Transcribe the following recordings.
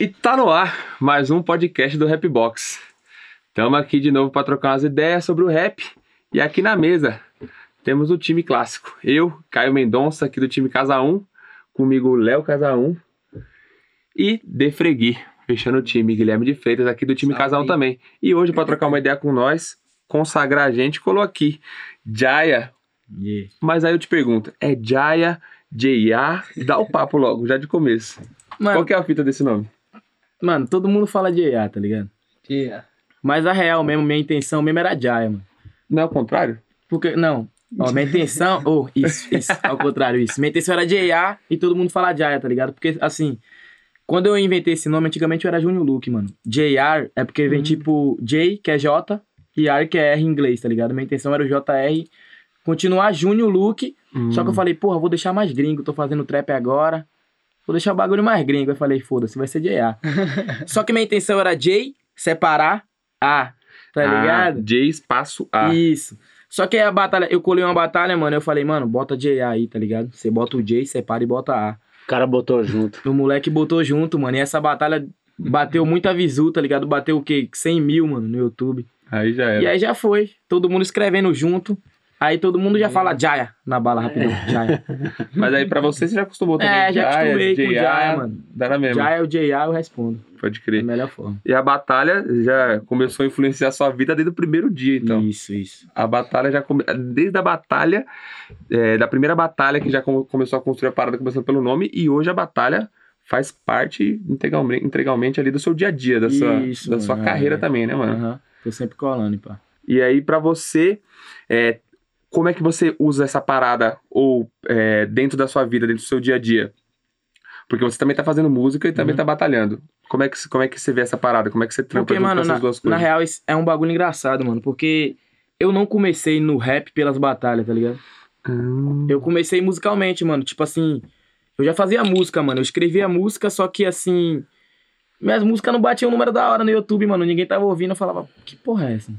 E tá no ar mais um podcast do Rapbox. Estamos aqui de novo para trocar umas ideias sobre o rap. E aqui na mesa temos o time clássico. Eu, Caio Mendonça, aqui do time Casa 1. Comigo, Léo Casa 1. E Defregui, fechando o time. Guilherme de Freitas, aqui do time Salve. Casa 1 também. E hoje, para trocar uma ideia com nós, consagrar a gente, colou aqui Jaya. Yeah. Mas aí eu te pergunto, é Jaya, J.A.? Dá o papo logo, já de começo. Mano, Qual que é a fita desse nome? Mano, todo mundo fala de EA, tá ligado? Yeah. Mas a real mesmo, minha intenção mesmo era Jaya, mano. Não é o contrário? Porque, não, ó, minha intenção, oh, isso, isso, ao contrário, isso. Minha intenção era J.A. e todo mundo fala Jaya, tá ligado? Porque, assim, quando eu inventei esse nome, antigamente eu era Junior Luke, mano. J.R. é porque vem tipo J, que é J, e R, que é R em inglês, tá ligado? Minha intenção era o J.R. continuar Junior Luke, só que eu falei, porra, vou deixar mais gringo, tô fazendo trap agora. Vou deixar o bagulho mais gringo. Eu falei, foda-se, vai ser J.A. só que minha intenção era J, separar A, tá ligado? Ah, J espaço A. Isso. Só que aí a batalha, eu colei uma batalha, mano, eu falei, mano, bota J.A. aí, tá ligado? Você bota o J, separa e bota A. O cara botou junto. O moleque botou junto, mano, e essa batalha bateu muita visu, tá ligado? Bateu o quê? 100 mil, mano, no YouTube. Aí já era. E aí já foi, todo mundo escrevendo junto. Aí todo mundo já fala Jaya na bala rapidão, Jaya. Mas aí pra você, você já acostumou também. É, já acostumei com J.A., Jaya, mano. Dá na mesma. Jaya, o J.A. eu respondo, Pode da crer. melhor forma. E a batalha já começou a influenciar a sua vida desde o primeiro dia, então. Isso, isso. A batalha já come... Desde a batalha, é, da primeira batalha que já come- começou a construir a parada, começando pelo nome, e hoje a batalha faz parte integralmente, integralmente ali do seu dia a dia, da sua, Isso, da sua mano, carreira é. também, né, mano? Aham. Tô sempre colando, pá. E aí, pra você, é, como é que você usa essa parada ou é, dentro da sua vida, dentro do seu dia a dia? Porque você também tá fazendo música e também Uhum. tá batalhando. Como é, que, como é que você vê essa parada? Como é que você trampa Porque, mano, com essas na, duas na coisas? real, isso é um bagulho engraçado, mano. Porque eu não comecei no rap pelas batalhas, tá ligado? Hum, Eu comecei musicalmente, mano. Tipo assim, eu já fazia música, mano. Eu escrevia música, só que assim. Minhas músicas não batiam um número da hora no YouTube, mano. Ninguém tava ouvindo. Eu falava, que porra é essa?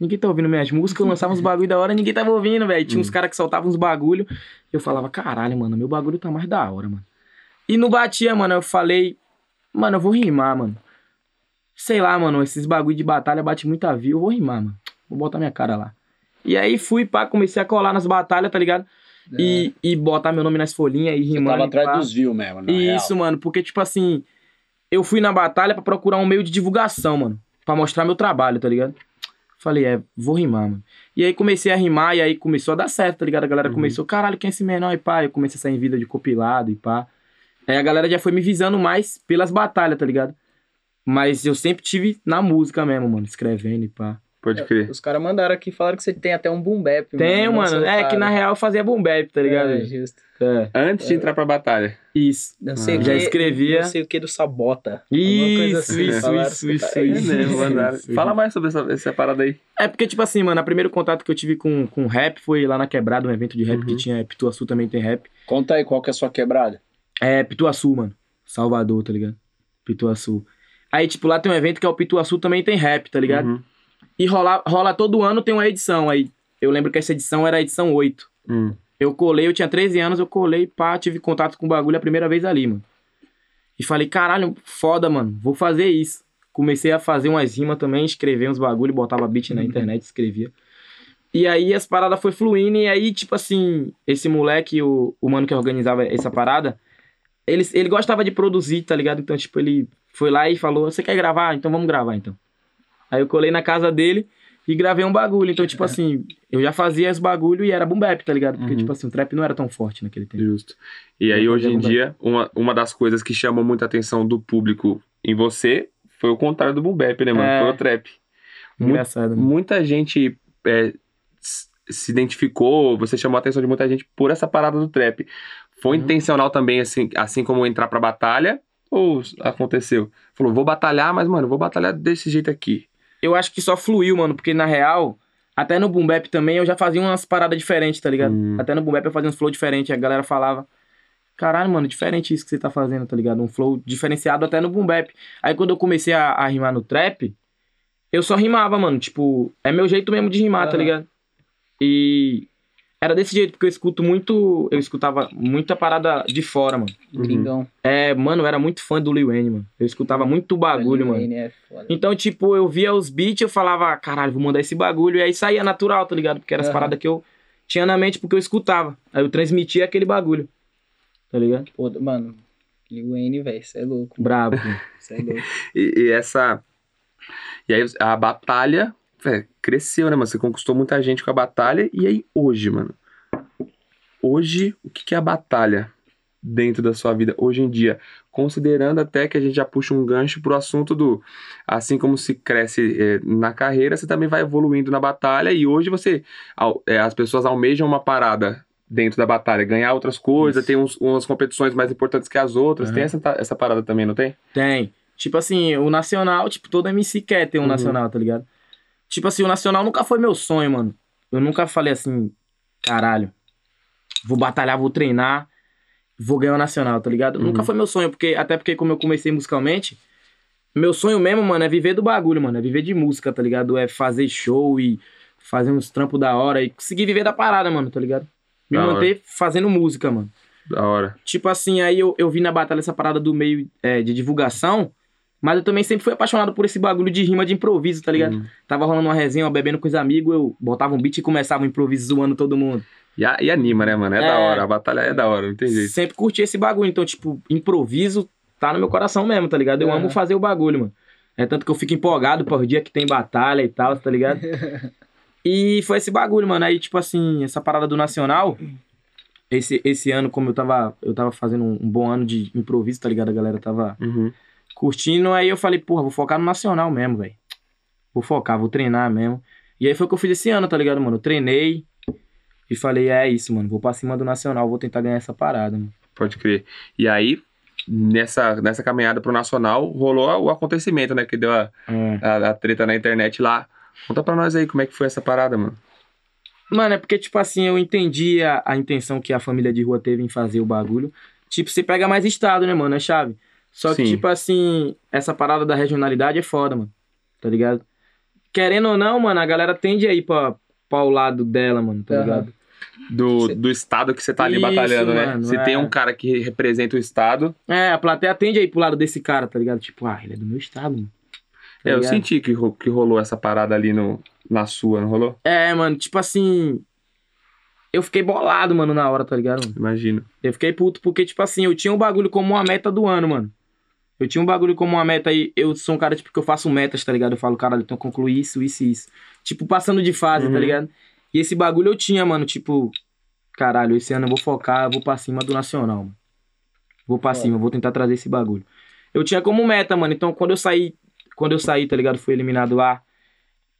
Ninguém tá ouvindo minhas músicas. Eu lançava uns bagulho da hora, ninguém tava ouvindo, velho. Tinha uns caras que soltavam uns bagulho. Eu falava, caralho, mano, meu bagulho tá mais da hora, mano. E não batia, mano. Eu falei, mano, eu vou rimar, mano. Sei lá, mano, esses bagulho de batalha bate muita view. Eu vou rimar, mano. Vou botar minha cara lá. E aí fui, pá, comecei a colar nas batalhas, tá ligado? E, e botar meu nome nas folhinhas e rimando. tava atrás pá. dos views mesmo, na Isso, mano, porque, tipo assim, eu fui na batalha pra procurar um meio de divulgação, mano. Pra mostrar meu trabalho, tá ligado? Falei, é, vou rimar, mano. E aí comecei a rimar e aí começou a dar certo, tá ligado? A galera Uhum. começou, caralho, quem é esse menor e pá? Eu comecei a sair em vida de compilado e pá. Aí a galera já foi me visando mais pelas batalhas, tá ligado? Mas eu sempre tive na música mesmo, mano, escrevendo e pá. Pode crer. Os caras mandaram aqui, falaram que você tem até um boom bap. Tenho, mano. É que na real eu fazia boom bap, tá ligado? É, justo. É, Antes de entrar pra batalha. isso. Não sei o Já que, escrevia. Não sei o que do Sabota. Isso, assim, isso, falaram isso, isso, tá- isso. É mesmo, isso, mandaram. isso. Fala mais sobre essa, essa parada aí. É porque, tipo assim, mano, o primeiro contato que eu tive com, com rap foi lá na Quebrada, um evento de rap Uhum. que tinha. Pituaçu também tem rap. Conta aí qual que é a sua quebrada. É, Pituaçu, mano. Salvador, tá ligado? Pituaçu. Aí, tipo, lá tem um evento que é o Pituaçu também tem rap, tá ligado? Uhum. E rola, rola todo ano tem uma edição. Aí, eu lembro que essa edição era a edição 8. Hum. Eu colei, eu tinha 13 anos, eu colei, pá, tive contato com o bagulho a primeira vez ali, mano. E falei, caralho, foda, mano, vou fazer isso. Comecei a fazer umas rimas também, escrever uns bagulho, botava beat na internet, escrevia. E aí as paradas foi fluindo, e aí, tipo assim, esse moleque, o, o mano que organizava essa parada, ele, ele gostava de produzir, tá ligado? Então, tipo, ele foi lá e falou, você quer gravar? Então vamos gravar, então. Aí eu colei na casa dele e gravei um bagulho. Então, tipo assim, eu já fazia esse bagulho e era boom bap, tá ligado? Porque, Uhum. tipo assim, o trap não era tão forte naquele tempo. Justo. E aí, hoje em dia, uma, uma das coisas que chamou muita atenção do público em você foi o contrário do boom bap, né, mano? É. Foi o trap. Muito- Engraçado, né? Muita gente é, se identificou, você chamou a atenção de muita gente por essa parada do trap. Foi Uhum. intencional também, assim, assim como entrar pra batalha? Ou aconteceu? Falou, vou batalhar, mas, mano, vou batalhar desse jeito aqui. Eu acho que só fluiu, mano, porque na real, até no boom bap também eu já fazia umas paradas diferentes, tá ligado? Hum. Até no boom bap eu fazia uns flow diferentes, a galera falava, caralho, mano, diferente isso que você tá fazendo, tá ligado? Um flow diferenciado até no boom bap. Aí quando eu comecei a, a rimar no trap, eu só rimava, mano, tipo, é meu jeito mesmo de rimar, tá ligado? E Era desse jeito, porque eu escuto muito. Eu escutava muita parada de fora, mano. Uhum. Gringão. É, mano, eu era muito fã do Lil Wayne, mano. Eu escutava muito bagulho, mano. É foda. Então, tipo, eu via os beats, eu falava, caralho, vou mandar esse bagulho. E aí saía natural, tá ligado? Porque eram as Aham. paradas que eu tinha na mente porque eu escutava. Aí eu transmitia aquele bagulho. Tá ligado? Pô, mano, Lil Wayne, velho, você é louco. Brabo. Você é louco. E, e essa. E aí a batalha véi, cresceu, né, mano? Você conquistou muita gente com a batalha. E aí, hoje, mano? Hoje, o que que é a batalha dentro da sua vida hoje em dia? Considerando até que a gente já puxa um gancho pro assunto do. Assim como se cresce eh, na carreira, você também vai evoluindo na batalha. E hoje você. eh, as pessoas almejam uma parada dentro da batalha, ganhar outras coisas, Isso. tem uns, umas competições mais importantes que as outras. Aham. Tem essa, essa parada também, não tem? Tem. Tipo assim, o Nacional, tipo, todo MC quer ter um Uhum. Nacional, tá ligado? Tipo assim, o Nacional nunca foi meu sonho, mano. Eu nunca falei assim, caralho, vou batalhar, vou treinar, vou ganhar o Nacional, tá ligado? Uhum. Nunca foi meu sonho, porque até porque como eu comecei musicalmente, meu sonho mesmo, mano, é viver do bagulho, mano. É viver de música, tá ligado? É fazer show e fazer uns trampos da hora e conseguir viver da parada, mano, tá ligado? Me Da hora. manter fazendo música, mano. Da hora. Tipo assim, aí eu, eu vi na batalha essa parada do meio é, de divulgação, mas eu também sempre fui apaixonado por esse bagulho de rima de improviso, tá ligado? Uhum. Tava rolando uma resenha, eu bebendo com os amigos, eu botava um beat e começava um improviso zoando todo mundo. E, a- e anima, né, mano? É, É. da hora. A batalha é da hora, não tem jeito. Sempre curti esse bagulho, então, tipo, improviso tá no meu coração mesmo, tá ligado? Eu Uhum. amo fazer o bagulho, mano. É tanto que eu fico empolgado por dia que tem batalha e tal, tá ligado? e foi esse bagulho, mano. Aí, tipo assim, essa parada do Nacional, esse, esse ano, como eu tava, eu tava fazendo um, um bom ano de improviso, tá ligado? A galera tava Uhum. Curtindo, aí eu falei, porra, vou focar no Nacional mesmo, velho. Vou focar, vou treinar mesmo. E aí foi o que eu fiz esse ano, tá ligado, mano? Eu treinei e falei, é isso, mano, vou pra cima do Nacional, vou tentar ganhar essa parada, mano. Pode crer. E aí, nessa, nessa caminhada pro Nacional, rolou o acontecimento, né? Que deu a, É. a, a treta na internet lá. Conta pra nós aí como é que foi essa parada, mano. Mano, é porque, tipo assim, eu entendi a, a intenção que a família de rua teve em fazer o bagulho. Tipo, você pega mais estado, né, mano? É chave. Só que, Sim. tipo assim, essa parada da regionalidade é foda, mano. Tá ligado? Querendo ou não, mano, a galera tende a ir pra, pra o lado dela, mano, tá Aham. ligado? Do, Cê- do estado que você tá ali Isso, batalhando, né? Se é. tem um cara que representa o estado. É, a plateia tende a ir pro lado desse cara, tá ligado? Tipo, ah, ele é do meu estado, mano. Tá É, eu senti que, que rolou essa parada ali no, na sua, não rolou? É, mano, tipo assim. Eu fiquei bolado, mano, na hora, tá ligado? mano? Imagino. Eu fiquei puto porque, tipo assim, eu tinha um bagulho como uma meta do ano, mano. Eu tinha um bagulho como uma meta e eu sou um cara, tipo, que eu faço metas, tá ligado? Eu falo, caralho, que concluir isso, isso e isso. Tipo, passando de fase, Uhum. tá ligado? E esse bagulho eu tinha, mano, tipo, caralho, esse ano eu vou focar, eu vou pra cima do Nacional, mano. Vou pra Foda. cima, vou tentar trazer esse bagulho. Eu tinha como meta, mano. Então, quando eu saí, quando eu saí, tá ligado? Fui eliminado lá.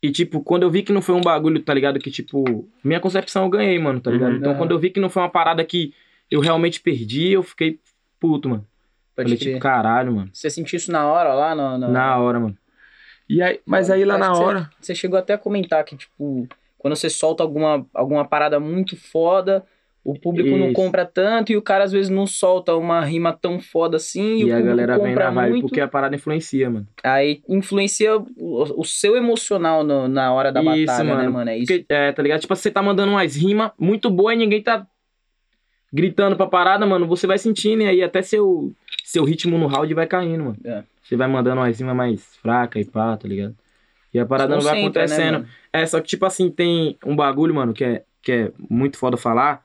E, tipo, quando eu vi que não foi um bagulho, tá ligado? Que, tipo, minha concepção eu ganhei, mano, tá ligado? Uhum. Então, quando eu vi que não foi uma parada que eu realmente perdi, eu fiquei puto, mano. Pode Falei, crer. tipo, caralho, mano. Você sentiu isso na hora lá? No, no- Na hora, mano. E aí, mas aí lá na que você- hora. Você chegou até a comentar que, tipo, quando você solta alguma, alguma parada muito foda, o público não Isso. compra tanto e o cara às vezes não solta uma rima tão foda assim e, E, a galera vem na vibe muito. porque a parada influencia, mano. Aí influencia o, o seu emocional no- na hora da Isso, batalha, né, mano. mano? É isso. Porque, é, tá ligado? Tipo, você tá mandando umas rimas muito boas e ninguém tá gritando pra parada, mano. Você vai sentindo e aí até seu, seu ritmo no round vai caindo, mano. É. Você vai mandando umas rimas mais fracas e pá, tá ligado? E a parada não vai né, acontecendo. mano? É, só que, tipo assim, tem um bagulho, mano, que é, que é muito foda falar.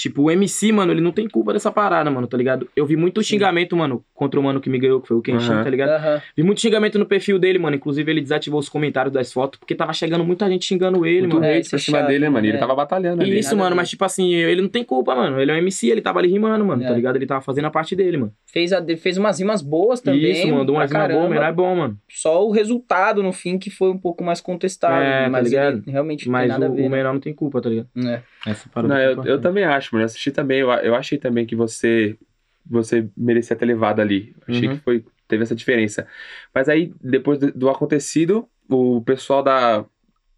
Tipo, o MC, mano, ele não tem culpa dessa parada, mano, tá ligado? Eu vi muito Sim. xingamento, mano, contra o mano que me ganhou, que foi o Kenshin, Aham. tá ligado? Aham. Vi muito xingamento no perfil dele, mano. Inclusive, ele desativou os comentários das fotos, porque tava chegando muita gente xingando ele, Muito mano. É, hate isso pra é cima chato, dele, né, mano? E Ele é. tava batalhando ali. Isso, nada mano, mas tipo assim, ele não tem culpa, mano. Ele é um MC, ele tava ali rimando, mano, É. tá ligado? Ele tava fazendo a parte dele, mano. Fez, a, fez umas rimas boas também. Isso, mandou umas rimas boas, mas não é bom, mano. Só o resultado no fim que foi um pouco mais contestável. É, tá mas ligado? ele realmente não Mas tem nada o, a ver. o né? menor não tem culpa, tá ligado? É. Essa parada Não, é eu, eu também acho, mano. Eu assisti também. Eu, eu achei também que você você merecia ter levado ali. Achei Uhum. que foi teve essa diferença. Mas aí, depois do, do acontecido, o pessoal da,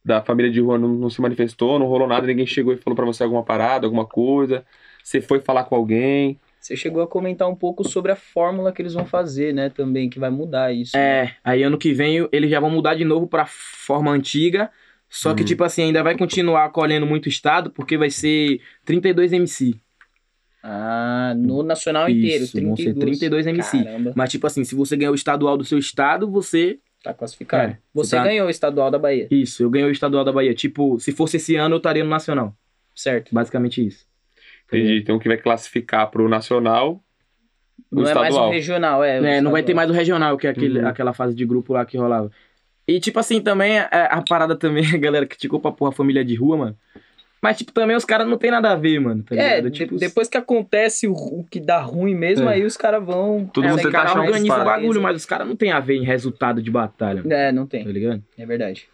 da família de rua não, não se manifestou, não rolou nada, ninguém chegou e falou pra você alguma parada, alguma coisa. Você foi falar com alguém. Você chegou a comentar um pouco sobre a fórmula que eles vão fazer, né? Também, que vai mudar isso. né? É, aí ano que vem eles já vão mudar de novo pra forma antiga. Só que, Uhum. tipo assim, ainda vai continuar colhendo muito estado, porque vai ser 32 MC. Ah, no nacional inteiro. Isso, vão ser 32 MC. Caramba, Mas, tipo assim, se você ganhar o estadual do seu estado, você. tá classificado. É, Você você tá- ganhou o estadual da Bahia, Isso, eu ganhei o estadual da Bahia. Tipo, se fosse esse ano, eu estaria no nacional. certo? Basicamente isso. Entendi. Então que vai classificar pro nacional. o Não é mais um regional, é. o É, não vai ter mais o regional, que é aquele, Uhum. aquela fase de grupo lá que rolava. E, tipo assim, também a, a parada também, a galera criticou pra porra a família de rua, mano. Mas, tipo, também os caras não tem nada a ver, mano. Tá É, ligado? de- tipo, depois que acontece o, o que dá ruim mesmo, É. aí os caras vão. Todo é, mundo tenta achar um organizam o bagulho, mas os caras não tem a ver em resultado de batalha, mano, É, não tá tem. ligado? É verdade.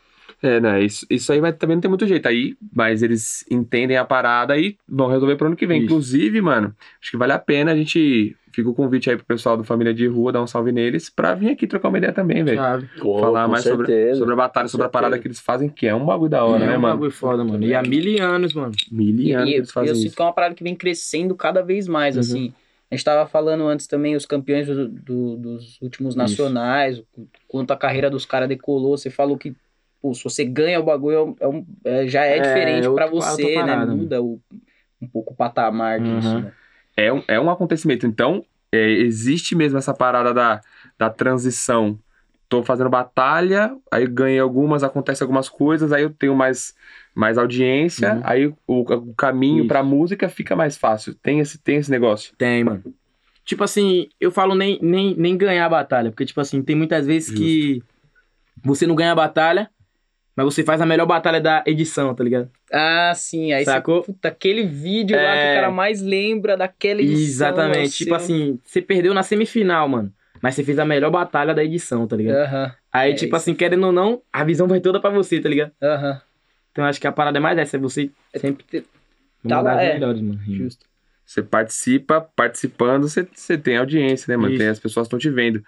É, né? Isso, isso aí vai, também não tem muito jeito. Aí, mas eles entendem a parada e vão resolver pro ano que vem. Isso. Inclusive, mano, acho que vale a pena a gente. Fica o convite aí pro pessoal do Família de Rua, dar um salve neles, pra vir aqui trocar uma ideia também, velho. Pô, Falar mais sobre, certeza. sobre a batalha, sobre a parada que eles fazem, que é um bagulho da hora, é né, um mano? bagulho foda, mano. E há mil anos, mano. Mil E, anos e eles fazem eu sinto isso. que é uma parada que vem crescendo cada vez mais, Uhum. assim. A gente tava falando antes também, os campeões do- do- dos últimos nacionais, o quanto a carreira dos caras decolou. Você falou que, pô, se você ganha o bagulho, é um- é- já é, É, diferente é pra outro- você, né? Muda o- um pouco o patamar disso, Uhum. né? É um, é um acontecimento. Então, é, existe mesmo essa parada da, da transição. Tô fazendo batalha, aí ganhei algumas, acontece algumas coisas, aí eu tenho mais, mais audiência, Uhum. aí o, o caminho Isso. pra música fica mais fácil. Tem esse, tem esse negócio. Tem, mano. Tipo assim, eu falo nem, nem, nem ganhar a batalha, porque, tipo assim, tem muitas vezes que você não ganha a batalha, mas você faz a melhor batalha da edição, tá ligado? Ah, sim. Aí Sacou? você, puta, aquele vídeo lá que É. o cara mais lembra daquela edição. Exatamente. é Tipo seu. assim, você perdeu na semifinal, mano. Mas você fez a melhor batalha da edição, tá ligado? Aham, Aí, é tipo isso. assim, querendo ou não, a visão vai toda pra você, tá ligado? aham. Então acho que a parada é mais essa, é você sempre ter Tá lá, é. melhores, mano. rima. Justo. Você participa, participando, você, você tem audiência, né, mano? Tem, as pessoas estão te vendo.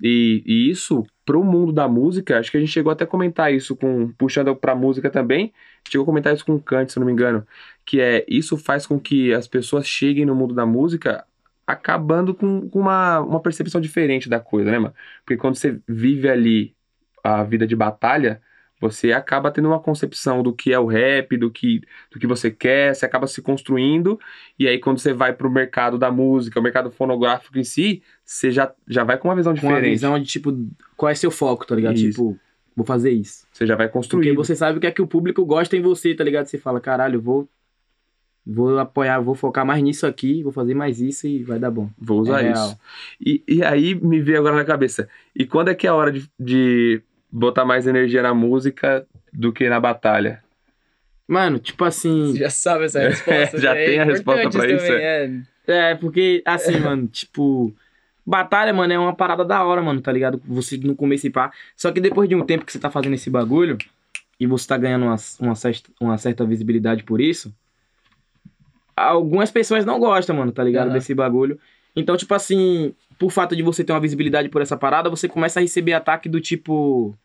E, e isso, pro mundo da música, acho que a gente chegou até a comentar isso com. Puxando pra música também. Chegou a comentar isso com Kant, se não me engano. Que é, isso faz com que as pessoas cheguem no mundo da música acabando com, com uma, uma percepção diferente da coisa, né, mano? Porque quando você vive ali a vida de batalha, você acaba tendo uma concepção do que é o rap, do que, do que você quer, você acaba se construindo, e aí quando você vai pro mercado da música, o mercado fonográfico em si, você já, já vai com uma visão Com uma visão de, tipo, qual é seu foco, tá ligado? Isso. Tipo, vou fazer isso. Você já vai Porque construir. você sabe o que é que o público gosta em você, tá ligado? Você fala, caralho, vou. Vou apoiar, vou focar mais nisso aqui, vou fazer mais isso e vai dar bom. Vou usar É isso. E, e aí me veio agora na cabeça. E quando é que é a hora de, de botar mais energia na música do que na batalha? Mano, tipo assim. Você já sabe essa resposta. Já né? tem a É resposta pra isso, também, é. É, porque, assim, mano, tipo. Batalha, mano, é uma parada da hora, mano, tá ligado? Você no começo e pá. Só que depois de um tempo que você tá fazendo esse bagulho e você tá ganhando uma, uma, certa, uma certa visibilidade por isso, algumas pessoas não gostam, mano, tá ligado? Aham. Desse bagulho. Então, tipo assim, por fato de você ter uma visibilidade por essa parada, você começa a receber ataque do tipo.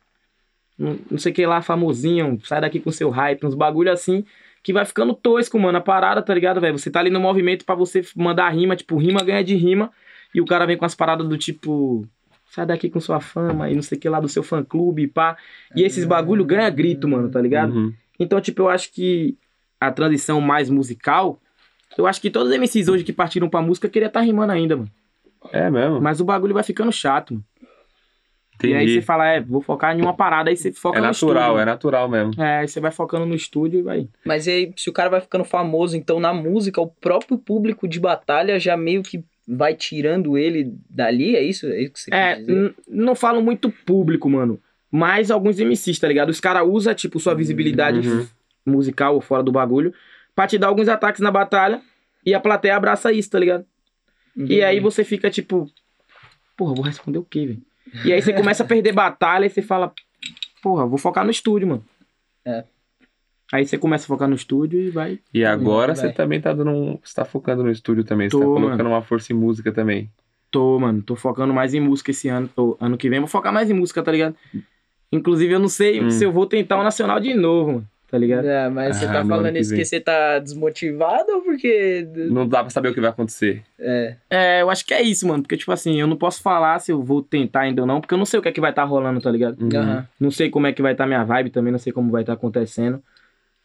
Não, não sei o que lá, famosinho, sai daqui com seu hype, uns bagulho assim, que vai ficando tosco, mano, a parada, tá ligado, velho? Você tá ali no movimento pra você mandar rima, tipo, rima ganha de rima, e o cara vem com as paradas do tipo. Sai daqui com sua fama e não sei o que lá do seu fã clube e pá. E esses bagulho ganha grito, mano, tá ligado? Uhum. Então, tipo, eu acho que a transição mais musical, eu acho que todos os MCs hoje que partiram pra música queria estar rimando ainda, mano. É mesmo. Mas o bagulho vai ficando chato, mano. Entendi. E aí você fala, é, vou focar em uma parada, aí você foca é no natural, estúdio. é natural mesmo. É, aí você vai focando no estúdio e vai. Mas aí, se o cara vai ficando famoso, então na música, o próprio público de batalha já meio que vai tirando ele dali, é isso? É isso que você É, quer dizer? n- não falo muito público, mano. Mas alguns MCs, tá ligado? Os caras usam, tipo, sua visibilidade Uhum. musical ou fora do bagulho pra te dar alguns ataques na batalha e a plateia abraça isso, tá ligado? E aí você fica tipo, porra, vou responder o quê, velho? E aí você começa a perder batalha e você fala, porra, vou focar no estúdio, mano. É. Aí você começa a focar no estúdio e vai. E agora você também tá dando um. Você tá focando no estúdio também. Você Tô, tá colocando mano. uma força em música também. Tô, mano, tô focando mais em música esse ano. Tô- ano que vem vou focar mais em música, tá ligado? Inclusive, eu não sei Hum. se eu vou tentar o Nacional de novo, mano. Tá ligado? É, mas você Ah, tá no ano falando que isso porque você tá desmotivado ou porque. Não dá pra saber o que vai acontecer. É. É, eu acho que é isso, mano. Porque, tipo assim, eu não posso falar se eu vou tentar ainda ou não, porque eu não sei o que é que vai estar rolando, tá ligado? Uhum. Não sei como é que vai estar minha vibe também, não sei como vai estar acontecendo.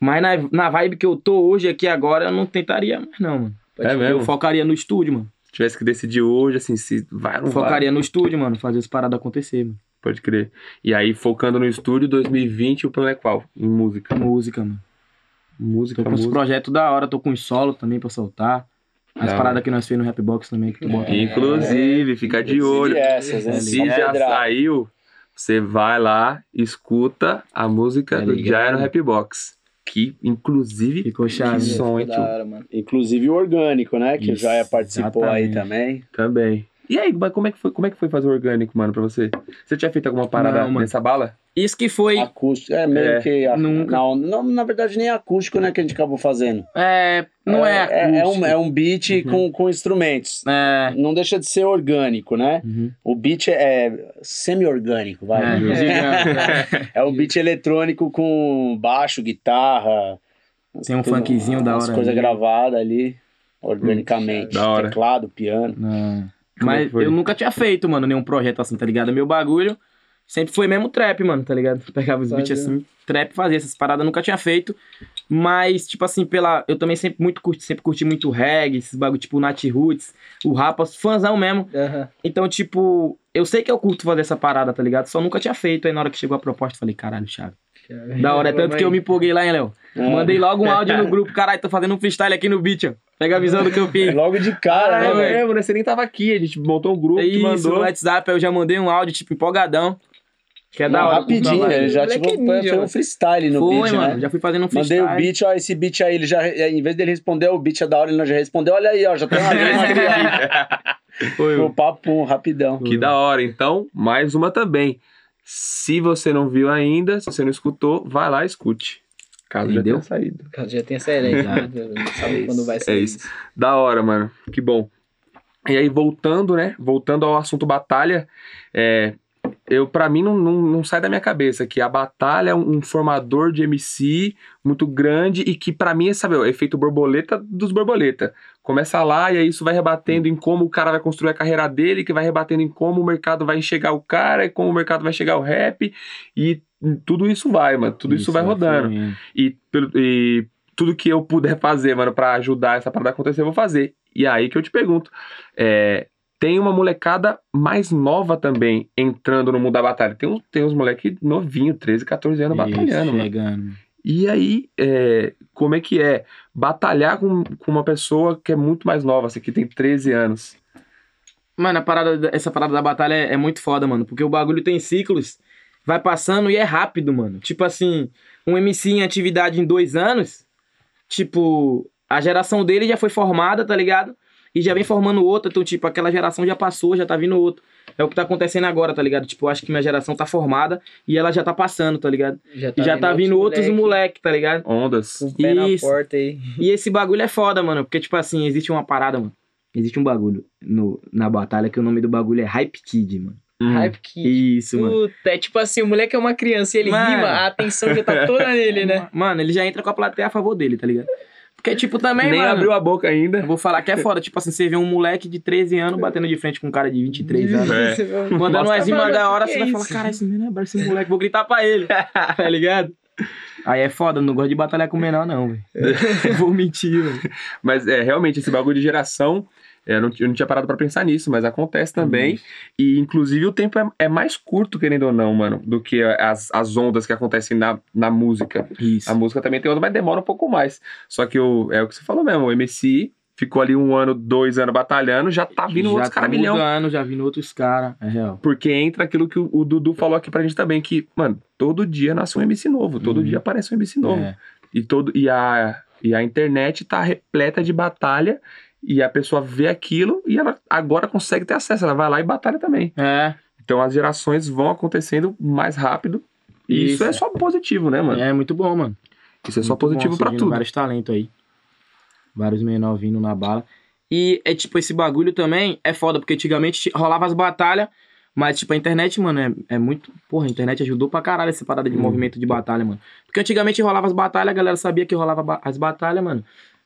Mas na, na vibe que eu tô hoje aqui agora, eu não tentaria mais, não, mano. Pode É mesmo? Eu focaria no estúdio, mano. Se tivesse que decidir hoje, assim, se vai ou não vai. Focaria no estúdio, mano, fazer as paradas acontecer, mano. Pode crer. E aí, focando no estúdio, 2020, o plano é qual? Em música. Música, mano. Música, Tô com uns música. projetos da hora, tô com os solo também pra soltar. As Da paradas que nós fizemos no Rapbox também, que tu bota. Inclusive, fica de Inclusive olho. essas, né? Se já pedrada. saiu, você vai lá, escuta a música Tá do no Rapbox. Que, inclusive, Ficou chave. Que som, hein, hora, mano. Inclusive o orgânico, né? Que o Isso, Jaia participou aí exatamente. também. também. E aí, mas como é que foi, como é que foi fazer o orgânico, mano, pra você? Você tinha feito alguma parada Não, nessa bala? Isso que foi. Acústico. É, meio É, que. a- nunca. Não, não, na verdade, nem acústico, né? Que a gente acabou fazendo. É. Não é. É, é um, acústico. é um beat Uhum. com, com instrumentos. É. Não deixa de ser orgânico, né? Uhum. O beat é, é semi-orgânico, vai. É, É um beat eletrônico com baixo, guitarra. Tem um funkzinho da hora coisas ali. gravadas ali, organicamente. Da hora. Teclado, piano. Não. Como é Mas foi? eu nunca tinha feito, mano, nenhum projeto assim, tá ligado? Meu bagulho sempre foi mesmo trap, mano, tá ligado? Pegava os beats assim, trap, fazia essas paradas, nunca tinha feito. Mas, tipo assim, pela. Eu também sempre muito curti, sempre curti muito reggae, esses bagulho tipo Nat Roots, o Rapas, fãzão mesmo. Então, tipo, eu sei que eu curto fazer essa parada, tá ligado? Só nunca tinha feito. Aí na hora que chegou a proposta, falei, caralho, chave. Da hora, é tanto que eu me empolguei lá, hein, Léo? É. Mandei logo um áudio no grupo, caralho, tô fazendo um freestyle aqui no beat, ó. Pega a visão do que eu fiz. Logo de cara, Ah, né, é mesmo, né? Você nem tava aqui, a gente montou um grupo, É te isso, mandou. no WhatsApp, eu já mandei um áudio, tipo, empolgadão. Que é da hora. rapidinho, ele já tipo, ninja, foi, foi um freestyle no Foi, beat, mano, né? já fui fazendo um Mandei freestyle. o beat, ó, esse beat aí, ele já, em vez dele responder, o beat é da hora, ele não já respondeu, olha aí, ó, já tem uma aqui, Foi. O papo rapidão. Que da hora. Então, mais uma também. Se você não viu ainda, se você não escutou, vai lá e escute. Caso Entendeu? já tenha saído. Caso já tenha saído aí, Exato. não sabe É quando isso, vai é sair. isso. Da hora, mano. Que bom. E aí, voltando, né? Voltando ao assunto batalha, é, eu para mim não, não, não sai da minha cabeça que a batalha é um, um formador de MC muito grande e que pra mim é, sabe, o efeito borboleta dos borboleta. Começa lá e aí isso vai rebatendo em como o cara vai construir a carreira dele, que vai rebatendo em como o mercado vai enxergar o cara, e como o mercado vai enxergar o rap e tudo isso vai, mano. Tudo isso, vai é, rodando foi e, pelo- e tudo que eu puder fazer, mano, pra ajudar essa parada a acontecer, eu vou fazer. E aí que eu te pergunto, é, tem uma molecada mais nova também entrando no mundo da batalha. Tem, uns- tem uns moleque novinho, 13, 14 anos, Isso, batalhando, mano. chegando. E aí, é, como é que é batalhar com, com uma pessoa que é muito mais nova, assim, que tem 13 anos? Mano, a parada, da- essa parada da batalha é, é muito foda, mano. Porque o bagulho tem ciclos, vai passando e é rápido, mano. Tipo assim, um MC em atividade em dois anos, tipo, a geração dele já foi formada, tá ligado? E já vem formando outra, então, tipo, aquela geração já passou, já tá vindo outra. É o que tá acontecendo agora, tá ligado? Tipo, eu acho que minha geração tá formada e ela já tá passando, tá ligado? Já E já tá vindo outros moleque moleque, tá ligado? Ondas. Com o pé na Isso. porta aí. E esse bagulho é foda, mano. Porque, tipo assim, existe uma parada, mano. Existe um bagulho no, na batalha que o nome do bagulho é Hype Kid, mano. Hype Kid. Isso, mano. Puta, é tipo assim, o moleque é uma criança e ele Mano. rima, a atenção já tá toda nele, né? Mano, ele já entra com a plateia a favor dele, tá ligado? Porque, tipo, também, Nem mano. abriu a boca ainda. Eu vou falar que é foda. Tipo assim, você vê um moleque de 13 anos batendo de frente com um cara de 23 anos. É. Mandando umas rimas mano, da hora, você é vai falar, cara, esse menino é esse moleque, vou gritar pra ele. tá ligado? Aí é foda, não gosto de batalhar com menor, não, velho. vou mentir, velho. Mas é realmente esse bagulho de geração. É, eu, não, eu não tinha parado pra pensar nisso, mas acontece também. E inclusive o tempo é, é mais curto, querendo ou não, mano, do que as, as ondas que acontecem na, na música. Isso. A música também tem onda, mas demora um pouco mais. Só que o, é o que você falou mesmo, o MC ficou ali um ano, dois anos batalhando, já tá vindo já outros tá caras milhão. mudando, já vindo outros caras. É real. Porque entra aquilo que o, o Dudu falou aqui pra gente também, que, mano, todo dia nasce um MC novo, todo Uhum. dia aparece um MC novo. É. E, todo, e, a, e a internet tá repleta de batalha e a pessoa vê aquilo e ela agora consegue ter acesso. Ela vai lá e batalha também. É, Então as gerações vão acontecendo mais rápido. E isso, Isso. é só positivo, né, mano? é muito bom, mano. Isso é só Muito positivo bom, pra surgindo tudo. Vários talentos aí. Vários menor vindo na bala. E é tipo, esse bagulho também é foda, porque antigamente rolava as batalhas, Mas, tipo, a internet, mano, é, é muito. Porra, a internet ajudou pra caralho essa parada de Uhum. movimento de batalha, mano. Porque antigamente rolava as batalhas, a galera sabia que rolava as batalhas, mano.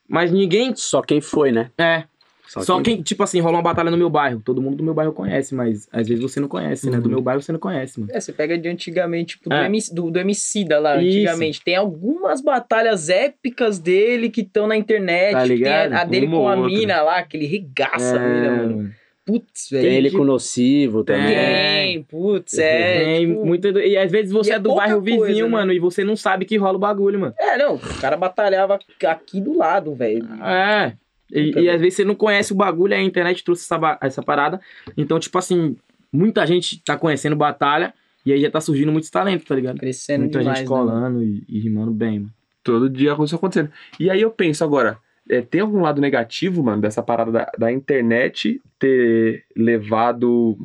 Mas ninguém. Só quem foi, né? É. Só, quem, tipo assim, rola uma batalha no meu bairro. Todo mundo do meu bairro conhece, mas às vezes você não conhece, né? Do Uhum. meu bairro você não conhece, mano. É, você pega de antigamente, tipo, do, É. MC, do, do Emicida lá, Isso. antigamente. Tem algumas batalhas épicas dele que estão na internet. Tá que tem ligado? a, a dele Uma com a outra. mina lá, que ele regaça a mina, mano. Putz, velho. Tem ele que- com nocivo também. Tem, putz, é. Tem tipo, muito. E às vezes você e é, é do bairro coisa, vizinho, né? mano, e você não sabe que rola o bagulho, mano. É, não, o cara batalhava aqui do lado, velho. É. E, e às vezes você não conhece o bagulho, aí a internet trouxe essa, essa parada. Então, tipo assim, muita gente tá conhecendo batalha e aí já tá surgindo muitos talentos, tá ligado? Crescendo Muita demais, gente né, colando e, e rimando bem, mano. Todo dia isso acontecendo. E aí eu penso agora, é, tem algum lado negativo, mano, dessa parada da, da internet ter levado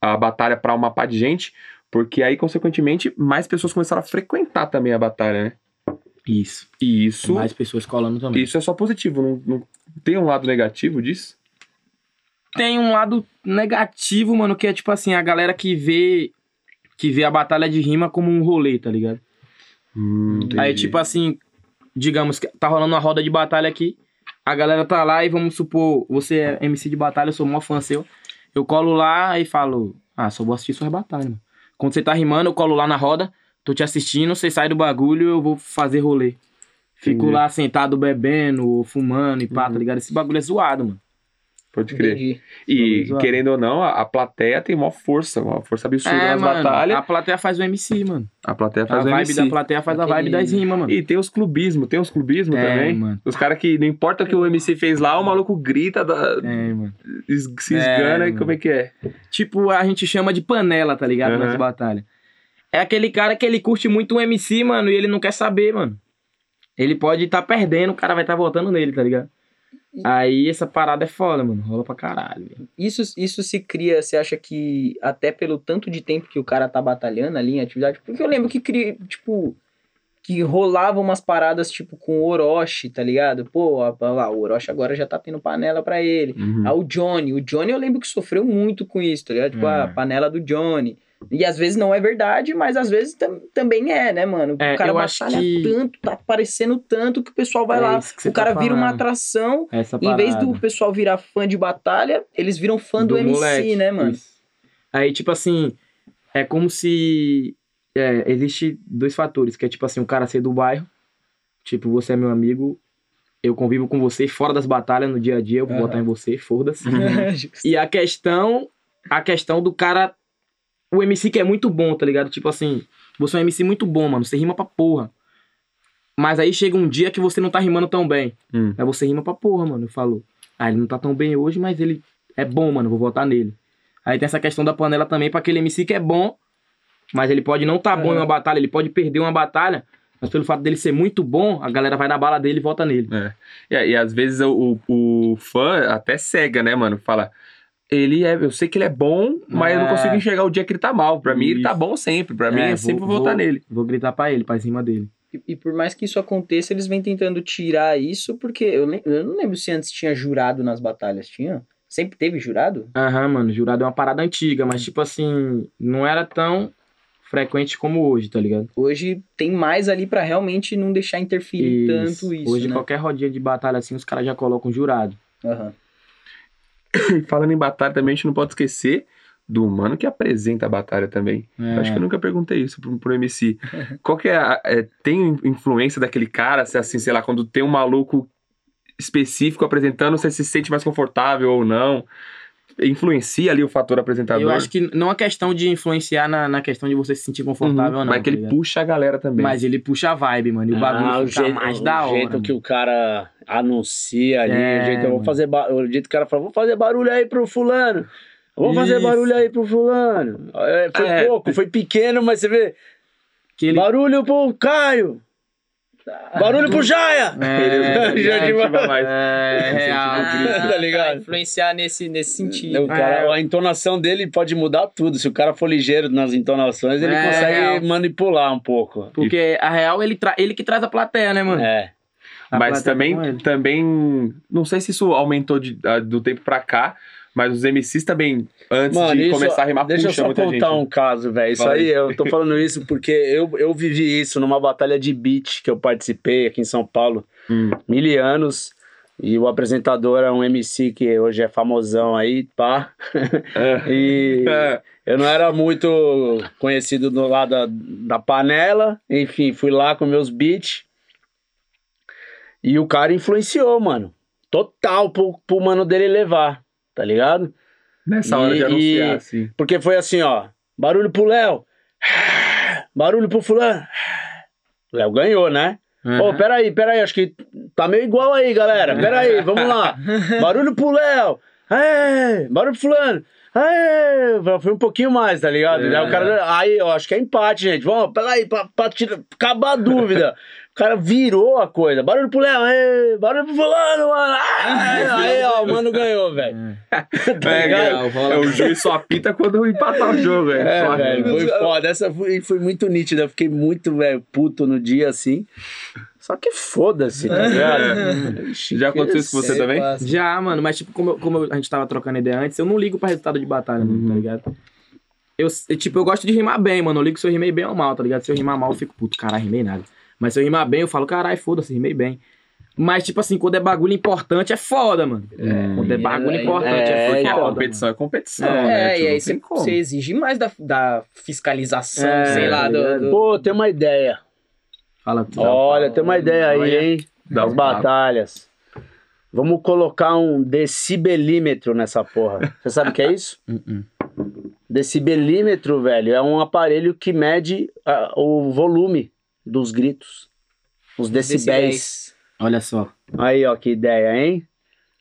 a batalha pra uma pá de gente? Porque aí, consequentemente, mais pessoas começaram a frequentar também a batalha, né? Isso. E isso, Mais pessoas colando também. isso é só positivo, não, não tem um lado negativo disso? Tem um lado negativo, mano, que é tipo assim, a galera que vê que vê a batalha de rima como um rolê, tá ligado? Hum, Aí, tipo assim, digamos que tá rolando uma roda de batalha aqui, a galera tá lá e vamos supor, você é MC de batalha, eu sou mó fã seu, eu colo lá e falo, ah, só vou assistir suas batalhas, mano. Quando você tá rimando, eu colo lá na roda, tô te assistindo, você sai do bagulho, eu vou fazer rolê. Fico Entendi. lá sentado bebendo, fumando e pá, Uhum. tá ligado? Esse bagulho é zoado, mano. Pode crer. Entendi. E, querendo ou não, a, a plateia tem uma força, uma força absurda É, nas mano, batalhas. a plateia faz o MC, mano. A plateia A faz o vibe MC. da plateia faz a vibe das rimas, mano. E tem os clubismo, tem os clubismo É, também. mano. Os caras que não importa o que o MC fez lá, o maluco grita, da, É, mano. es- se É, esgana e como é que é? Tipo, a gente chama de panela, tá ligado? Aham. Nas batalhas. É aquele cara que ele curte muito o MC, mano, e ele não quer saber, mano. Ele pode estar perdendo, o cara vai estar votando nele, tá ligado? Aí essa parada é foda, mano. Rola pra caralho. Isso, isso se cria, você acha que até pelo tanto de tempo que o cara tá batalhando ali em atividade? Porque eu lembro que cria, tipo, que rolava umas paradas tipo com o Orochi, tá ligado? Pô, ó lá, o Orochi agora já tá tendo panela pra ele. Uhum. Ah, o Johnny, o Johnny eu lembro que sofreu muito com isso, tá ligado? Tipo, É. a panela do Johnny. E às vezes não é verdade, mas às vezes tam- também é, né, mano? É, o cara batalha que- tanto, tá aparecendo tanto que o pessoal vai É lá. O cara tá vira uma atração Essa em vez do pessoal virar fã de batalha, eles viram fã do, MC, moleque, né, mano? isso. Aí, tipo assim, é como se. É, existe dois fatores, que é tipo assim, o cara ser do bairro, tipo, você é meu amigo, eu convivo com você fora das batalhas no dia a dia, eu vou Aham. votar em você, foda-se. Justo. E a questão, a questão do cara, o MC que é muito bom, tá ligado? Tipo assim, você é um MC muito bom, mano, você rima pra porra. Mas aí chega um dia que você não tá rimando tão bem. Hum. Aí você rima pra porra, mano. Eu falo, ah, ele não tá tão bem hoje, mas ele é bom, mano, vou votar nele. Aí tem essa questão da panela também pra aquele MC que é bom, mas ele pode não tá bom em uma batalha, ele pode perder uma batalha, mas pelo fato dele ser muito bom, a galera vai na bala dele e vota nele. E, e às vezes o, o, o fã até cega, né, mano? Fala. Ele é, eu sei que ele é bom, mas eu não É. consigo enxergar o dia que ele tá mal. Pra mim, ele tá bom sempre. Pra mim, É, é vou- sempre vou- votar nele. Vou gritar pra ele, pra cima dele. E, e por mais que isso aconteça, eles vêm tentando tirar isso, porque eu, eu não lembro se antes tinha jurado nas batalhas. Tinha? Sempre teve jurado? Aham, mano, jurado é uma parada antiga, mas tipo assim, não era tão frequente como hoje, tá ligado? Hoje tem mais ali pra realmente não deixar interferir tanto isso, Hoje, né? qualquer rodinha de batalha assim, os caras já colocam jurado. E falando em batalha também, a gente não pode esquecer do mano que apresenta a batalha também. É. Acho que eu nunca perguntei isso pro, pro MC. Qual que é, a- é, Tem influência daquele cara, se assim, sei lá, quando tem um maluco específico apresentando, você se sente mais confortável ou não? Influencia ali o fator apresentador? Eu acho que não é questão de influenciar na, na questão de você se sentir confortável Uhum, ou não. Mas que tá ele ligado? puxa a galera também. Mas ele puxa a vibe, mano. E o bagulho Ah, fica mais da o hora. jeito mano. que o cara anuncia ali, É, o jeito, eu vou fazer o jeito que o cara fala, vou fazer barulho aí pro fulano. Vou fazer Isso. barulho aí pro fulano. É, foi É. pouco, foi pequeno, mas você vê. Que ele... Barulho pro Caio. Barulho pro Jaia. É, Já É, de incentiva mais. é, real. Incentivo tá ligado? Influenciar nesse, nesse sentido. O cara, A entonação dele pode mudar tudo. Se o cara for ligeiro nas entonações, ele É, consegue real. manipular um pouco. Porque a real, ele, tra... ele que traz a plateia, né, mano? É. A Mas tá também, também, não sei se isso aumentou de- do tempo pra cá, Mas os MCs também, antes Mano, de isso- começar a rimar, Deixa eu puxa só muita contar gente. um caso, velho. Isso aí. eu tô falando isso porque eu, eu vivi isso numa batalha de beat que eu participei aqui em São Paulo, Hum. mil anos. E o apresentador é um MC que hoje é famosão aí, pá. É. E É. eu não era muito conhecido do lado da, da panela. Enfim, fui lá com meus beats. E o cara influenciou, mano. Total pro, pro mano dele levar, tá ligado? Nessa hora E- de anunciar, e- assim. Porque foi assim, ó. Barulho pro Léo. Barulho pro fulano. Léo ganhou, né? Ô, Aham. peraí, peraí, acho que tá meio igual aí, galera. Peraí, vamos lá. Barulho pro Léo. Aê, barulho pro fulano. Aê, foi um pouquinho mais, tá ligado? É. Daí o cara, aí, eu acho que é empate, gente. Vamos, peraí, pra, pra tirar, acabar a dúvida. O cara virou a coisa. Barulho pro Léo, aê, barulho pro fulano, mano. Aê, aí, ó, o mano ganhou, velho. Tá É, ligado? legal, rola. o juiz só apita quando empatar o jogo, velho. É, Só velho, rima. foi foda. Essa foi, foi muito nítida. Eu fiquei muito, velho, puto no dia assim. Só que foda-se, tá ligado? Ixi, Já aconteceu isso com você também? Já, mano, mas tipo, como, como a gente tava trocando ideia antes, eu não ligo pra resultado de batalha, mano, tá ligado? Eu, eu, tipo, eu gosto de rimar bem, mano. Eu ligo se eu rimei bem ou mal, tá ligado? Se eu rimar mal, eu fico, puto, caralho, rimei nada. Mas se eu rimar bem, eu falo, caralho, foda-se, rimei bem. Mas, tipo assim, quando é bagulho importante, é foda, mano. Quando é bagulho é, importante, é, é, foda. Foda, competição é competição, É, né? É, Tipo, e aí você, exige mais da, da fiscalização, É, sei lá, do, do- Pô, tem uma ideia. Fala. Olha, tem uma ideia aí, Olha. hein? Das um batalhas. Vamos colocar um decibelímetro nessa porra. Você sabe o que é isso? Uh-uh. Decibelímetro, velho, é um aparelho que mede ah, o volume dos gritos. Os decibéis. Olha só. Aí, ó, que ideia, hein?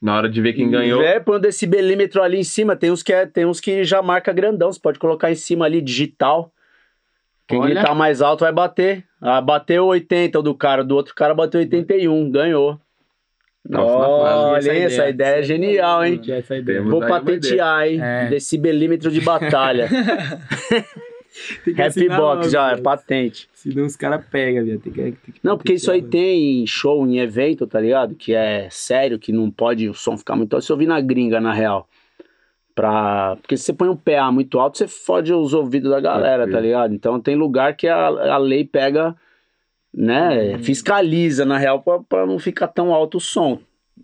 Na hora de ver quem ganhou. É, põe um decibelímetro ali em cima. Tem uns que, é, tem uns que já marca grandão. Você pode colocar em cima ali, digital. Quem Olha. gritar mais alto vai bater. Ah, bateu 80 o do cara, do outro cara bateu 81, ganhou. Nossa, fase. Olha, Essa hein, essa ideia. ideia é genial, hein? Ideia. Temos Vou patentear, hein? É. Decibelímetro de batalha. Tem que Rap assinar Box logo, já, é patente. Senão os caras pegam, velho. Tem que, tem que Não, porque isso aí patentear, tem em show, em evento, tá ligado? Que é sério, que não pode o som ficar muito alto. Isso eu vi na gringa, na real. Pra... Porque se você põe um PA muito alto, você fode os ouvidos da galera, tá ligado? Então tem lugar que a, a lei pega, né? Fiscaliza, na real, pra, pra não ficar tão alto o som.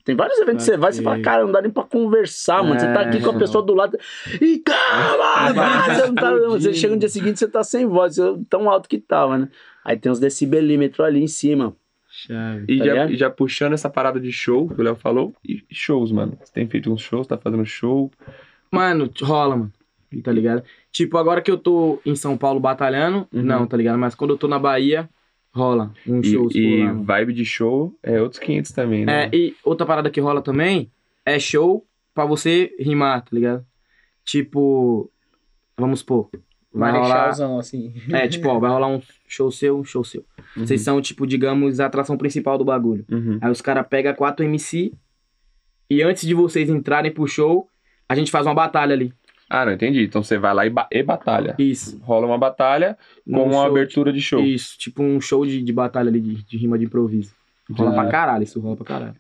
Tem vários eventos que você vai e você fala, cara, não dá nem pra conversar, mano. Você tá aqui com a É. pessoa do lado. E calma, vai, você, não tá- você chega no dia seguinte, você tá sem voz, você- tão alto que tava, né? Aí tem uns decibelímetros ali em cima. Chave. E Tá já, e já puxando essa parada de show, que o Léo falou, e e shows, mano. Você tem feito uns shows, tá fazendo show. Mano, rola, mano. Tá ligado? Tipo, agora que eu tô em São Paulo batalhando, Uhum. não, tá ligado? Mas quando eu tô na Bahia, rola uns E, shows e lá, mano. vibe de show é outros 500 também, né? É, e outra parada que rola também é show pra você rimar, tá ligado? Tipo, vamos supor, vai rolar... Assim. É, tipo, ó, vai rolar um show seu, um show seu. Uhum. Vocês são, tipo, digamos, a atração principal do bagulho. Uhum. Aí os caras pegam quatro MC e antes de vocês entrarem pro show, a gente faz uma batalha ali. Ah, não, entendi. Então você vai lá e, ba- e batalha. Isso. Rola uma batalha com Num uma show, abertura de show. Isso, tipo um show de, de batalha ali, de, de rima de improviso. Rola É. pra caralho, isso rola pra caralho.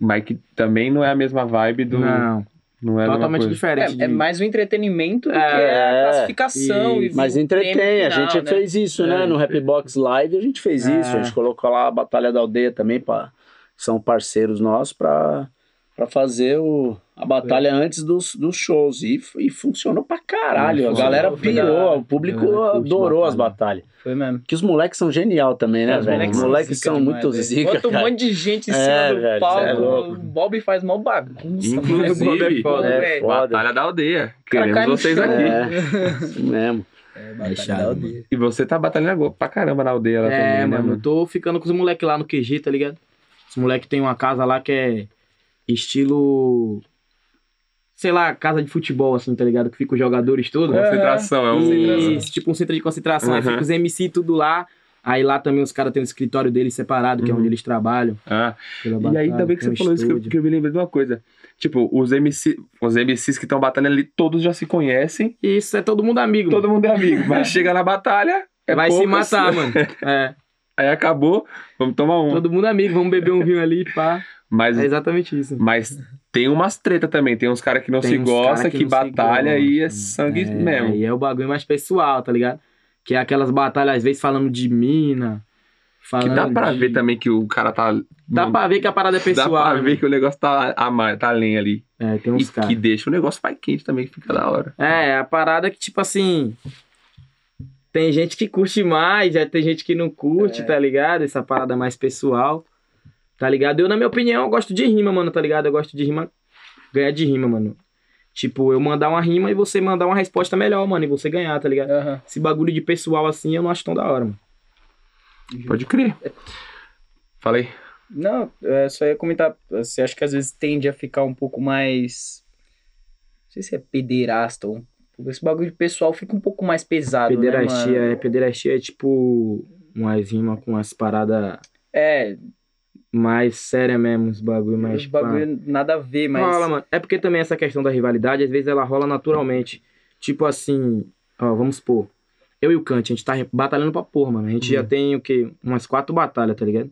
Mas que também não é a mesma vibe do. Não, Não, é totalmente diferente. É, é de- mais o entretenimento do É, que a classificação. isso. e Mas entretém, a gente né? fez isso, né? É, No Rap Box Live a gente fez É. isso. A gente colocou lá a Batalha da Aldeia também, pra, são parceiros nossos, pra, pra fazer o, a batalha antes dos, dos shows. E, e funcionou pra caralho. A galera pirou, o público galera adorou as batalha. batalhas. Foi mesmo. Que os moleques são genial também, né, Os velho? moleques Os são moleques são demais, muito zica, Bota um cara. monte de gente em É, cima do velho, é palco. louco. o Bob faz mó bagunça. Inclusive, mano. O Bob é foda, é velho. foda. Batalha da aldeia. cara Queremos no vocês chão. aqui. É, isso mesmo. É, batalha da aldeia. E você tá batalhando agora pra caramba na aldeia lá É, também, né, mano, eu mano? tô ficando com os moleques lá no QG, tá ligado? Os moleques tem uma casa lá que é estilo. Sei lá, casa de futebol, assim, tá ligado? Que fica os jogadores todos. Concentração, é um. Isso, tipo um centro de concentração. Aí Uhum. fica os MC tudo lá. Aí lá também os caras têm o escritório deles separado, que é Uhum. onde eles trabalham. Ah, pela e aí batalha, também que você falou isso que eu, estúdio. que eu me lembrei de uma coisa. Tipo, os, MC, os MCs que estão batalhando ali, todos já se conhecem, Isso é todo mundo amigo. todo mano. mundo é amigo. Mas chega na batalha, é Vai se matar, mano. É, Aí acabou, vamos tomar um. todo mundo amigo, vamos beber um vinho ali, pá. Mas, É exatamente isso. mas tem umas treta também. Tem uns caras que não Tem se gostam, cara que, que batalha e é sangue É, mesmo. E é o bagulho mais pessoal, tá ligado? Que é aquelas batalhas, às vezes, falando de mina. Que Falando dá pra de- ver também que o cara tá. Dá pra ver que a parada é pessoal. Dá pra né, ver que o negócio tá, a tá além ali. É, tem uns caras. que deixa o negócio mais quente também, que fica da hora. É, a parada que, tipo assim. Tem gente que curte mais, já tem gente que não curte, É. tá ligado? Essa parada mais pessoal. Tá ligado? Eu, na minha opinião, eu gosto de rima, mano, tá ligado? Eu gosto de rima. Ganhar de rima, mano. Tipo, eu mandar uma rima e você mandar uma resposta melhor, mano, e você ganhar, tá ligado? Aham. Esse bagulho de pessoal assim eu não acho tão da hora, mano. Pode crer. Falei. Não, é, só ia comentar. Você acha que às vezes tende a ficar um pouco mais. Não sei se é pederasta ou. Esse bagulho de pessoal fica um pouco mais pesado. Pederastia, né, mano? é, pederastia é tipo umas rimas com as paradas É, mais sérias mesmo, os bagulho mais. os bagulho nada a ver, mas. Rola, mano. É porque também essa questão da rivalidade, às vezes ela rola naturalmente. Tipo assim, ó, vamos supor. Eu e o Kant, a gente tá batalhando pra porra, mano. A gente já tem o quê? Umas quatro batalhas, tá ligado?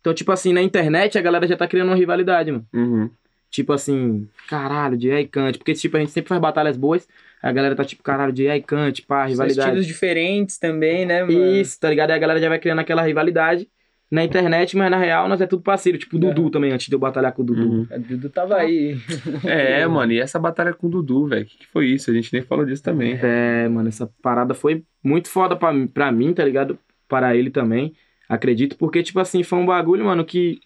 Então, tipo assim, na internet a galera já tá criando uma rivalidade, mano. Uhum. Tipo assim, caralho, de e Kant. Porque, tipo, a gente sempre faz batalhas boas. A galera tá tipo, caralho, de e Kant, pá, São rivalidade. estilos diferentes também, né, mano? Isso, tá ligado? Aí a galera já vai criando aquela rivalidade na internet, mas na real nós é tudo parceiro. Tipo, o Dudu também, antes de eu batalhar com o Dudu. Uhum. A Dudu tava aí. É, mano, e essa batalha com o Dudu, velho? O que, que foi isso? A gente nem falou disso também. É, mano, essa parada foi muito foda pra, mim- pra mim, tá ligado? Para ele também, acredito, porque, tipo assim, foi um bagulho, mano, que.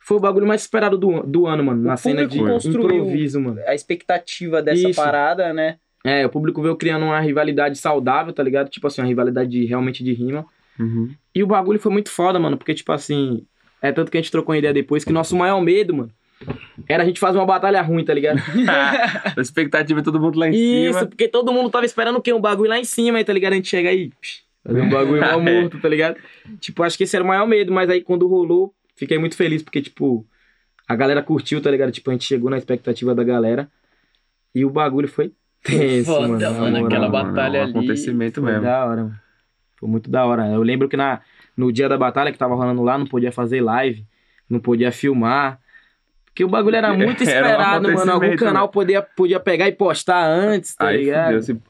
Foi o bagulho mais esperado do, do ano, mano, na O cena de improviso, mano. A expectativa dessa Isso. parada, né? É, o público veio criando uma rivalidade saudável, tá ligado? Tipo assim, uma rivalidade de- realmente de rima. Uhum. E o bagulho foi muito foda, mano, porque, tipo assim, é tanto que a gente trocou uma ideia depois que nosso maior medo, mano, era a gente fazer uma batalha ruim, tá ligado? a expectativa é todo mundo lá em Isso, cima. porque todo mundo tava esperando o quê? Um bagulho lá em cima, aí, tá ligado? A gente chega aí, fazer um bagulho mal É. morto, tá ligado? Tipo, acho que esse era o maior medo, mas aí quando rolou, fiquei muito feliz, porque, tipo, a galera curtiu, tá ligado? Tipo, a gente chegou na expectativa da galera e o bagulho foi tenso, Foda, mano. mano, aquela Mano, batalha é um ali acontecimento Foi mesmo. da hora, mano. Foi muito da hora. Eu lembro que na, no dia da batalha que tava rolando lá, não podia fazer live, não podia filmar. Porque o bagulho era muito Era esperado, mano. Algum canal podia, podia pegar e postar antes, tá Aí ligado? fudeu. se-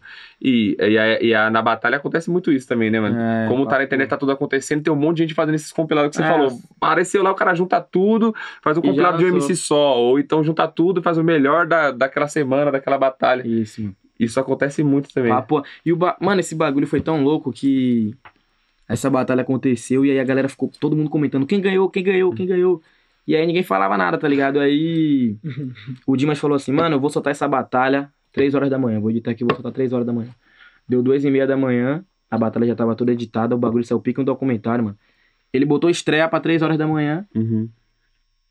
E, e, a- e a- na batalha acontece muito isso também, né, mano? É, Como tá na internet, tá tudo acontecendo, tem um monte de gente fazendo esses compilados que você É. falou. Apareceu lá, o cara junta tudo, faz um compilado de um. MC só. Ou então junta tudo e faz o melhor da, daquela semana, daquela batalha. Isso, mano. Isso acontece muito também. Papo- E o ba... Mano, esse bagulho foi tão louco que essa batalha aconteceu e aí a galera ficou todo mundo comentando quem ganhou, quem ganhou, quem ganhou. E aí ninguém falava nada, tá ligado? Aí o Dimas falou assim, mano, eu vou soltar essa batalha 3 horas da manhã. Vou editar aqui, vou soltar 3 horas da manhã. Deu duas e meia da manhã, a batalha já tava toda editada, o bagulho saiu pique um documentário, mano. Ele botou estreia pra 3 horas da manhã Uhum.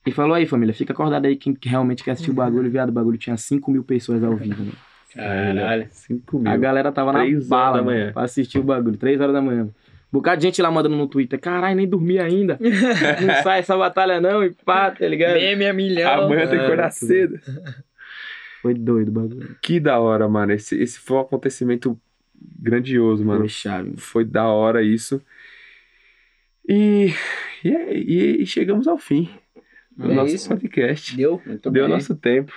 e falou aí, família, fica acordado aí quem realmente quer assistir o bagulho, viado. O bagulho tinha 5 mil pessoas ao vivo, mano. Caralho. 5 mil. A galera tava na bala da mano, manhã. pra assistir o bagulho, 3 horas da manhã. Um bocado de gente lá mandando no Twitter, caralho, nem dormi ainda. não sai essa batalha não, e pá, tá ligado? Meme a milhão. Amanhã tem que É, acordar tudo. cedo. Foi doido o bagulho. Que da hora, mano. Esse, esse foi um acontecimento grandioso, mano. Foi chave. Foi da hora isso. E, e, e- e chegamos ao fim do É nosso isso. podcast. Deu? Muito Deu bem. nosso tempo.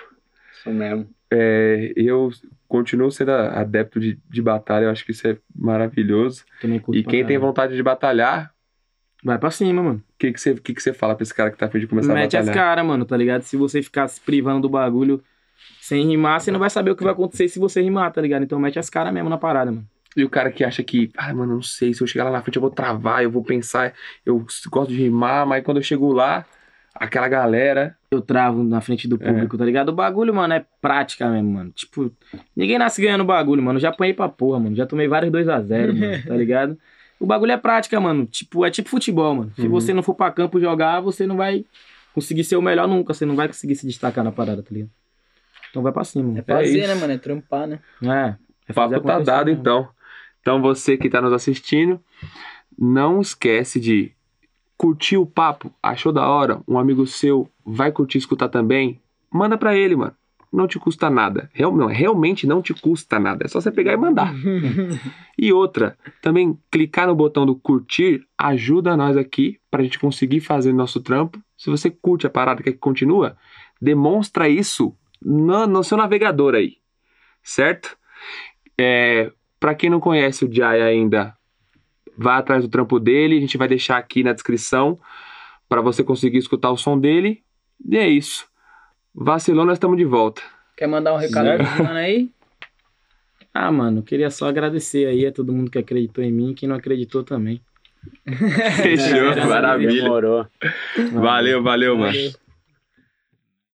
Isso mesmo. É, eu continuo sendo adepto de, de batalha, eu acho que isso é maravilhoso. E quem tem vontade de batalhar, Vai pra cima, mano. o que, que, você, que, que você fala pra esse cara que tá a fim de começar Mete a as batalhar? caras, mano, tá ligado? Se você ficar se privando do bagulho sem rimar, você não vai saber o que vai acontecer se você rimar, tá ligado? Então mete as caras mesmo na parada, mano. E o cara que acha que, ah, mano, não sei, se eu chegar lá na frente eu vou travar, eu vou pensar, eu gosto de rimar, mas quando eu chego lá, aquela galera. Eu travo na frente do público, tá ligado? O bagulho, mano, é prática mesmo, mano. Tipo, ninguém nasce ganhando bagulho, mano. Já apanhei pra porra, mano. Já tomei vários 2x0, mano, tá ligado? O bagulho é prática, mano. Tipo, é tipo futebol, mano. Se Uhum. você não for pra campo jogar, você não vai conseguir ser o melhor nunca. Você não vai conseguir se destacar na parada, tá ligado? Então vai pra cima, É mano. fazer, isso. né, mano? É trampar, né? É. O papo tá dado, então. Então você que tá nos assistindo, não esquece de curtir o papo, achou da hora, um amigo seu vai curtir escutar também, manda pra ele, mano. não te custa nada. Real, não, realmente não te custa nada. É só você pegar e mandar. e outra, também clicar no botão do curtir ajuda nós aqui pra gente conseguir fazer nosso trampo. Se você curte a parada quer que continua, demonstra isso no, no seu navegador aí, certo? É, para quem não conhece o Jai ainda, vá atrás do trampo dele. A gente vai deixar aqui na descrição para você conseguir escutar o som dele. E é isso. Vacilou, nós estamos de volta. Quer mandar um recado mano aí? Ah, mano, queria só agradecer aí a todo mundo que acreditou em mim e quem não acreditou também. Fechou, maravilha. Demorou. Valeu, valeu, mano. Valeu.